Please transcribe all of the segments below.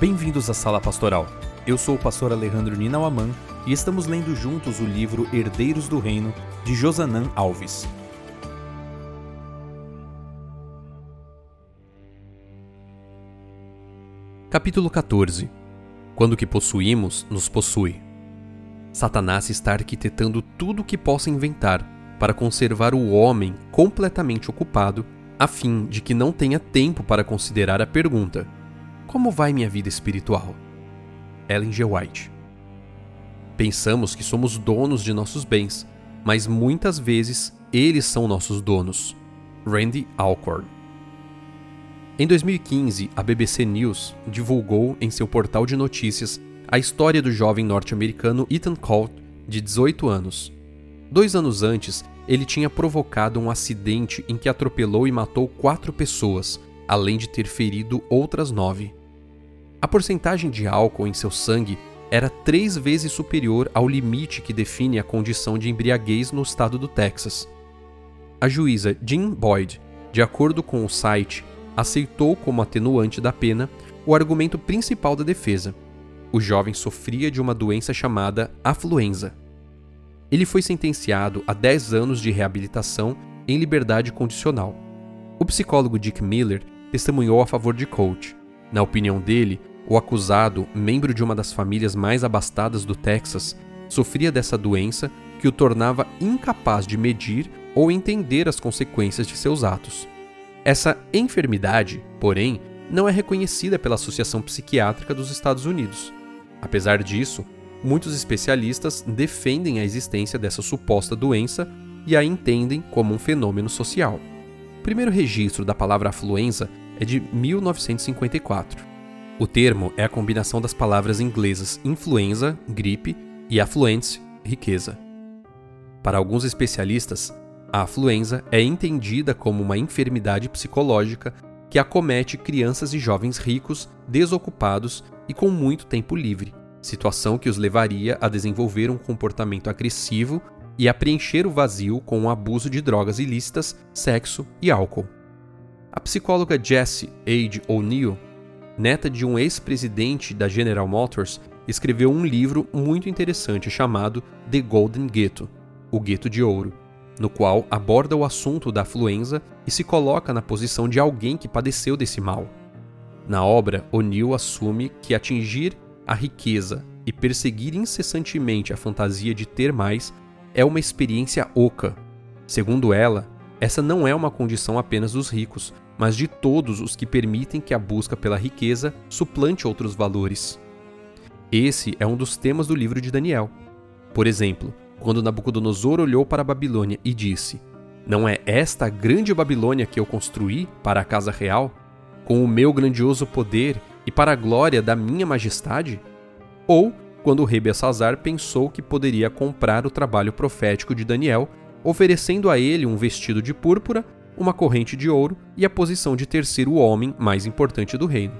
Bem-vindos à Sala Pastoral. Eu sou o pastor Alejandro Ninauaman e estamos lendo juntos o livro Herdeiros do Reino, de Josanã Alves. Capítulo 14 Quando o que possuímos nos possui. Satanás está arquitetando tudo o que possa inventar para conservar o homem completamente ocupado, a fim de que não tenha tempo para considerar a pergunta: como vai minha vida espiritual? Ellen G. White. Pensamos que somos donos de nossos bens, mas muitas vezes eles são nossos donos. Randy Alcorn. Em 2015, a BBC News divulgou em seu portal de notícias a história do jovem norte-americano Ethan Colt, de 18 anos. Dois anos antes, ele tinha provocado um acidente em que atropelou e matou quatro pessoas, além de ter ferido outras nove. A porcentagem de álcool em seu sangue era três vezes superior ao limite que define a condição de embriaguez no estado do Texas. A juíza Jean Boyd, de acordo com o site, aceitou como atenuante da pena o argumento principal da defesa. O jovem sofria de uma doença chamada afluenza. Ele foi sentenciado a 10 anos de reabilitação em liberdade condicional. O psicólogo Dick Miller testemunhou a favor de Coach. Na opinião dele, o acusado, membro de uma das famílias mais abastadas do Texas, sofria dessa doença que o tornava incapaz de medir ou entender as consequências de seus atos. Essa enfermidade, porém, não é reconhecida pela Associação Psiquiátrica dos Estados Unidos. Apesar disso, muitos especialistas defendem a existência dessa suposta doença e a entendem como um fenômeno social. O primeiro registro da palavra afluenza é de 1954. O termo é a combinação das palavras inglesas influenza, gripe, e affluence, riqueza. Para alguns especialistas, a afluenza é entendida como uma enfermidade psicológica que acomete crianças e jovens ricos, desocupados e com muito tempo livre, situação que os levaria a desenvolver um comportamento agressivo e a preencher o vazio com o abuso de drogas ilícitas, sexo e álcool. A psicóloga Jessie Age O'Neill neta de um ex-presidente da General Motors, escreveu um livro muito interessante chamado The Golden Ghetto O Gueto de Ouro no qual aborda o assunto da afluenza e se coloca na posição de alguém que padeceu desse mal. Na obra, O'Neill assume que atingir a riqueza e perseguir incessantemente a fantasia de ter mais é uma experiência oca. Segundo ela, essa não é uma condição apenas dos ricos, mas de todos os que permitem que a busca pela riqueza suplante outros valores. Esse é um dos temas do livro de Daniel. Por exemplo, quando Nabucodonosor olhou para a Babilônia e disse: Não é esta a grande Babilônia que eu construí para a casa real, com o meu grandioso poder e para a glória da minha majestade? Ou quando o rei Belsazar pensou que poderia comprar o trabalho profético de Daniel, oferecendo a ele um vestido de púrpura uma corrente de ouro e a posição de terceiro homem mais importante do reino.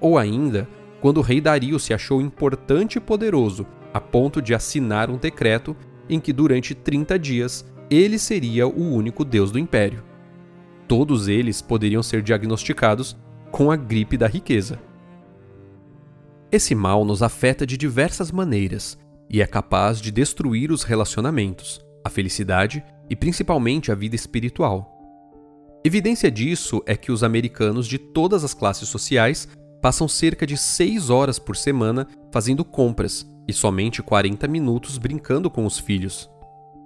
Ou ainda, quando o rei Dario se achou importante e poderoso a ponto de assinar um decreto em que durante 30 dias ele seria o único deus do império. Todos eles poderiam ser diagnosticados com a gripe da riqueza. Esse mal nos afeta de diversas maneiras e é capaz de destruir os relacionamentos, a felicidade e principalmente a vida espiritual. Evidência disso é que os americanos de todas as classes sociais passam cerca de 6 horas por semana fazendo compras e somente 40 minutos brincando com os filhos.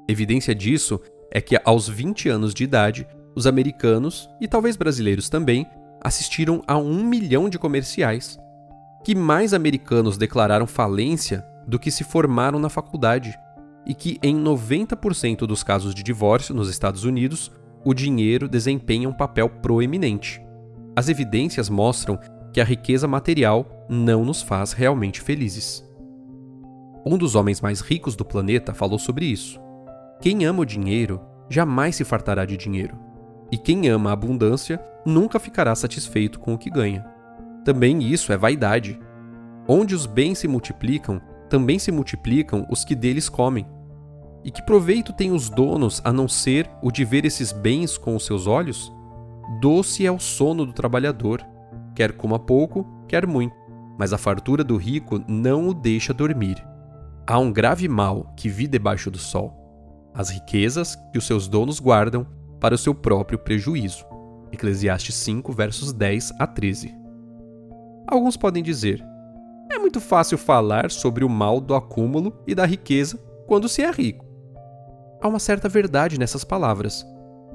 Evidência disso é que aos 20 anos de idade, os americanos, e talvez brasileiros também, assistiram a um milhão de comerciais. Que mais americanos declararam falência do que se formaram na faculdade, e que em 90% dos casos de divórcio nos Estados Unidos, o dinheiro desempenha um papel proeminente. As evidências mostram que a riqueza material não nos faz realmente felizes. Um dos homens mais ricos do planeta falou sobre isso. Quem ama o dinheiro jamais se fartará de dinheiro, e quem ama a abundância nunca ficará satisfeito com o que ganha. Também isso é vaidade. Onde os bens se multiplicam, também se multiplicam os que deles comem. E que proveito têm os donos a não ser o de ver esses bens com os seus olhos? Doce é o sono do trabalhador, quer coma pouco, quer muito. mas a fartura do rico não o deixa dormir. Há um grave mal que vi debaixo do sol: as riquezas que os seus donos guardam para o seu próprio prejuízo. Eclesiastes 5, versos 10 a 13. Alguns podem dizer: muito fácil falar sobre o mal do acúmulo e da riqueza quando se é rico. Há uma certa verdade nessas palavras,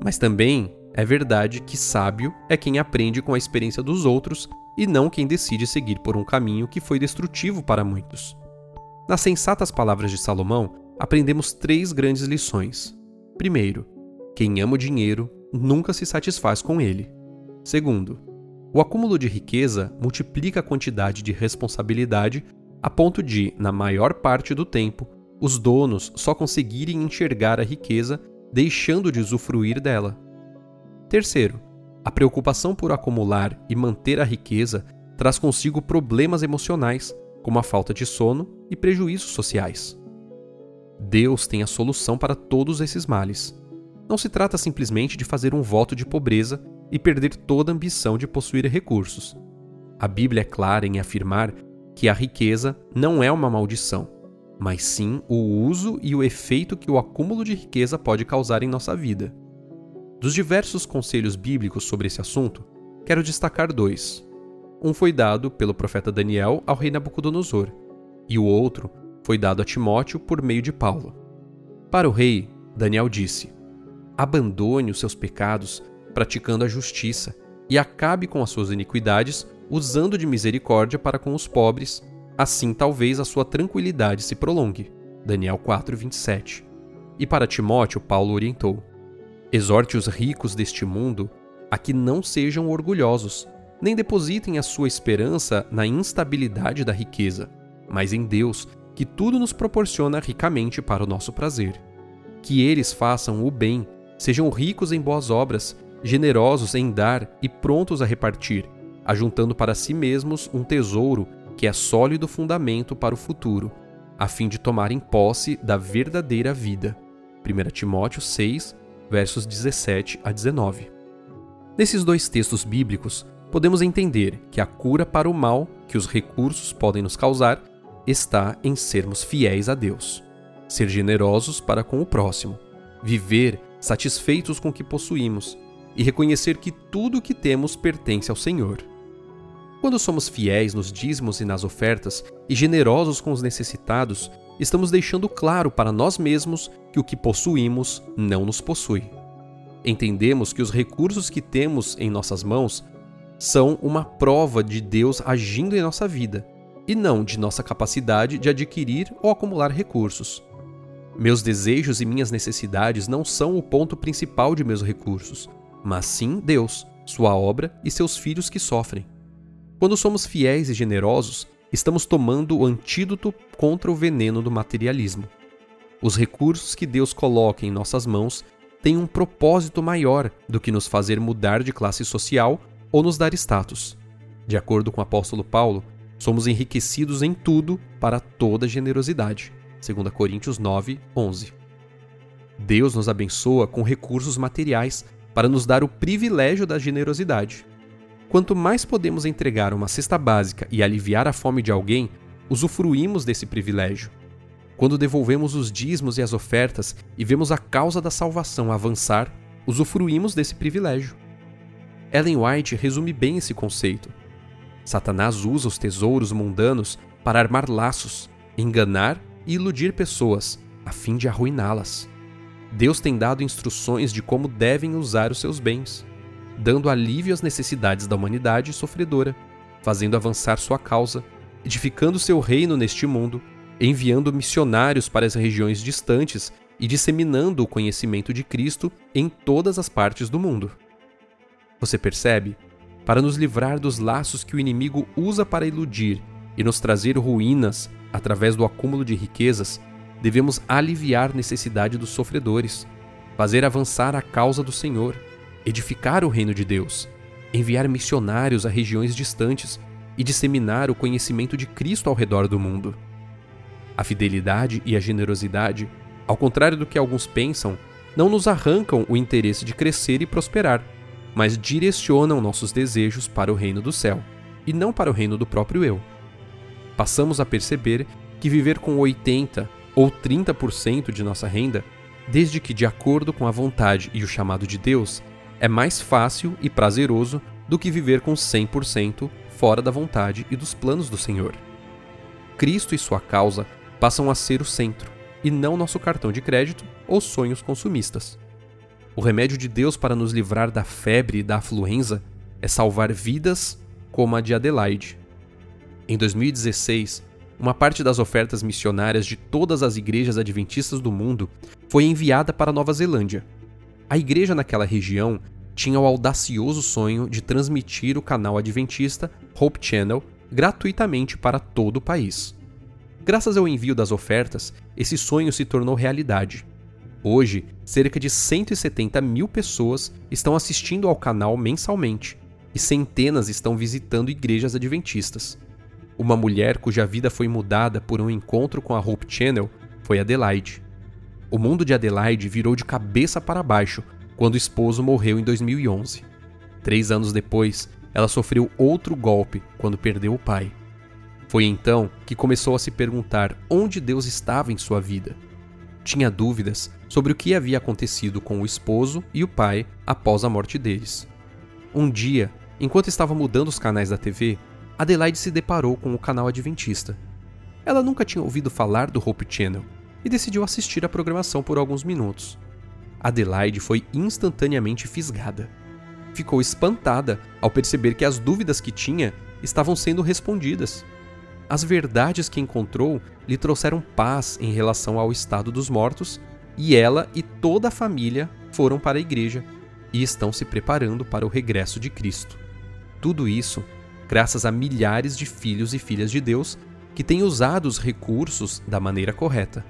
mas também é verdade que sábio é quem aprende com a experiência dos outros e não quem decide seguir por um caminho que foi destrutivo para muitos. Nas sensatas palavras de Salomão, aprendemos três grandes lições. Primeiro, quem ama o dinheiro nunca se satisfaz com ele. Segundo, o acúmulo de riqueza multiplica a quantidade de responsabilidade a ponto de, na maior parte do tempo, os donos só conseguirem enxergar a riqueza deixando de usufruir dela. Terceiro, a preocupação por acumular e manter a riqueza traz consigo problemas emocionais, como a falta de sono e prejuízos sociais. Deus tem a solução para todos esses males. Não se trata simplesmente de fazer um voto de pobreza e perder toda ambição de possuir recursos. A Bíblia é clara em afirmar que a riqueza não é uma maldição, mas sim o uso e o efeito que o acúmulo de riqueza pode causar em nossa vida. Dos diversos conselhos bíblicos sobre esse assunto, quero destacar dois. Um foi dado pelo profeta Daniel ao rei Nabucodonosor, e o outro foi dado a Timóteo por meio de Paulo. Para o rei, Daniel disse: Abandone os seus pecados praticando a justiça, e acabe com as suas iniquidades, usando de misericórdia para com os pobres, assim talvez a sua tranquilidade se prolongue. Daniel 4:27. E para Timóteo, Paulo orientou: Exorte os ricos deste mundo a que não sejam orgulhosos, nem depositem a sua esperança na instabilidade da riqueza, mas em Deus, que tudo nos proporciona ricamente para o nosso prazer. Que eles façam o bem, sejam ricos em boas obras, generosos em dar e prontos a repartir, ajuntando para si mesmos um tesouro que é sólido fundamento para o futuro, a fim de tomarem posse da verdadeira vida. 1 Timóteo 6, versos 17 a 19. Nesses dois textos bíblicos, podemos entender que a cura para o mal que os recursos podem nos causar está em sermos fiéis a Deus, ser generosos para com o próximo, viver satisfeitos com o que possuímos e reconhecer que tudo o que temos pertence ao Senhor. Quando somos fiéis nos dízimos e nas ofertas e generosos com os necessitados, estamos deixando claro para nós mesmos que o que possuímos não nos possui. Entendemos que os recursos que temos em nossas mãos são uma prova de Deus agindo em nossa vida e não de nossa capacidade de adquirir ou acumular recursos. Meus desejos e minhas necessidades não são o ponto principal de meus recursos mas sim Deus, sua obra e seus filhos que sofrem. Quando somos fiéis e generosos, estamos tomando o antídoto contra o veneno do materialismo. Os recursos que Deus coloca em nossas mãos têm um propósito maior do que nos fazer mudar de classe social ou nos dar status. De acordo com o apóstolo Paulo, somos enriquecidos em tudo para toda generosidade. 2 Coríntios 9, 11. Deus nos abençoa com recursos materiais para nos dar o privilégio da generosidade. Quanto mais podemos entregar uma cesta básica e aliviar a fome de alguém, usufruímos desse privilégio. Quando devolvemos os dízimos e as ofertas e vemos a causa da salvação avançar, usufruímos desse privilégio. Ellen White resume bem esse conceito. Satanás usa os tesouros mundanos para armar laços, enganar e iludir pessoas, a fim de arruiná-las. Deus tem dado instruções de como devem usar os seus bens, dando alívio às necessidades da humanidade sofredora, fazendo avançar sua causa, edificando seu reino neste mundo, enviando missionários para as regiões distantes e disseminando o conhecimento de Cristo em todas as partes do mundo. Você percebe? Para nos livrar dos laços que o inimigo usa para iludir e nos trazer ruínas através do acúmulo de riquezas, devemos aliviar necessidade dos sofredores, fazer avançar a causa do Senhor, edificar o reino de Deus, enviar missionários a regiões distantes e disseminar o conhecimento de Cristo ao redor do mundo. A fidelidade e a generosidade, ao contrário do que alguns pensam, não nos arrancam o interesse de crescer e prosperar, mas direcionam nossos desejos para o reino do céu e não para o reino do próprio eu. passamos a perceber que viver com 80 ou 30% de nossa renda, desde que de acordo com a vontade e o chamado de Deus, é mais fácil e prazeroso do que viver com 100% fora da vontade e dos planos do Senhor. Cristo e sua causa passam a ser o centro, e não nosso cartão de crédito ou sonhos consumistas. O remédio de Deus para nos livrar da febre e da afluenza é salvar vidas como a de Adelaide. Em 2016, uma parte das ofertas missionárias de todas as igrejas adventistas do mundo foi enviada para Nova Zelândia. A igreja naquela região tinha o audacioso sonho de transmitir o canal adventista Hope Channel gratuitamente para todo o país. Graças ao envio das ofertas, esse sonho se tornou realidade. Hoje, cerca de 170 mil pessoas estão assistindo ao canal mensalmente e centenas estão visitando igrejas adventistas. Uma mulher cuja vida foi mudada por um encontro com a Hope Channel foi Adelaide. O mundo de Adelaide virou de cabeça para baixo quando o esposo morreu em 2011. Três anos depois, ela sofreu outro golpe quando perdeu o pai. Foi então que começou a se perguntar onde Deus estava em sua vida. Tinha dúvidas sobre o que havia acontecido com o esposo e o pai após a morte deles. Um dia, enquanto estava mudando os canais da TV, Adelaide se deparou com o canal Adventista. Ela nunca tinha ouvido falar do Hope Channel e decidiu assistir a programação por alguns minutos. Adelaide foi instantaneamente fisgada. Ficou espantada ao perceber que as dúvidas que tinha estavam sendo respondidas. As verdades que encontrou lhe trouxeram paz em relação ao estado dos mortos, e ela e toda a família foram para a igreja e estão se preparando para o regresso de Cristo. Tudo isso graças a milhares de filhos e filhas de Deus que têm usado os recursos da maneira correta.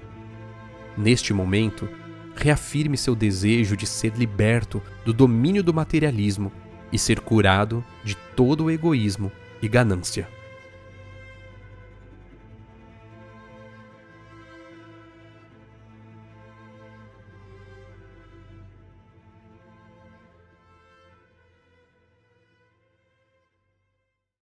Neste momento, reafirme seu desejo de ser liberto do domínio do materialismo e ser curado de todo o egoísmo e ganância.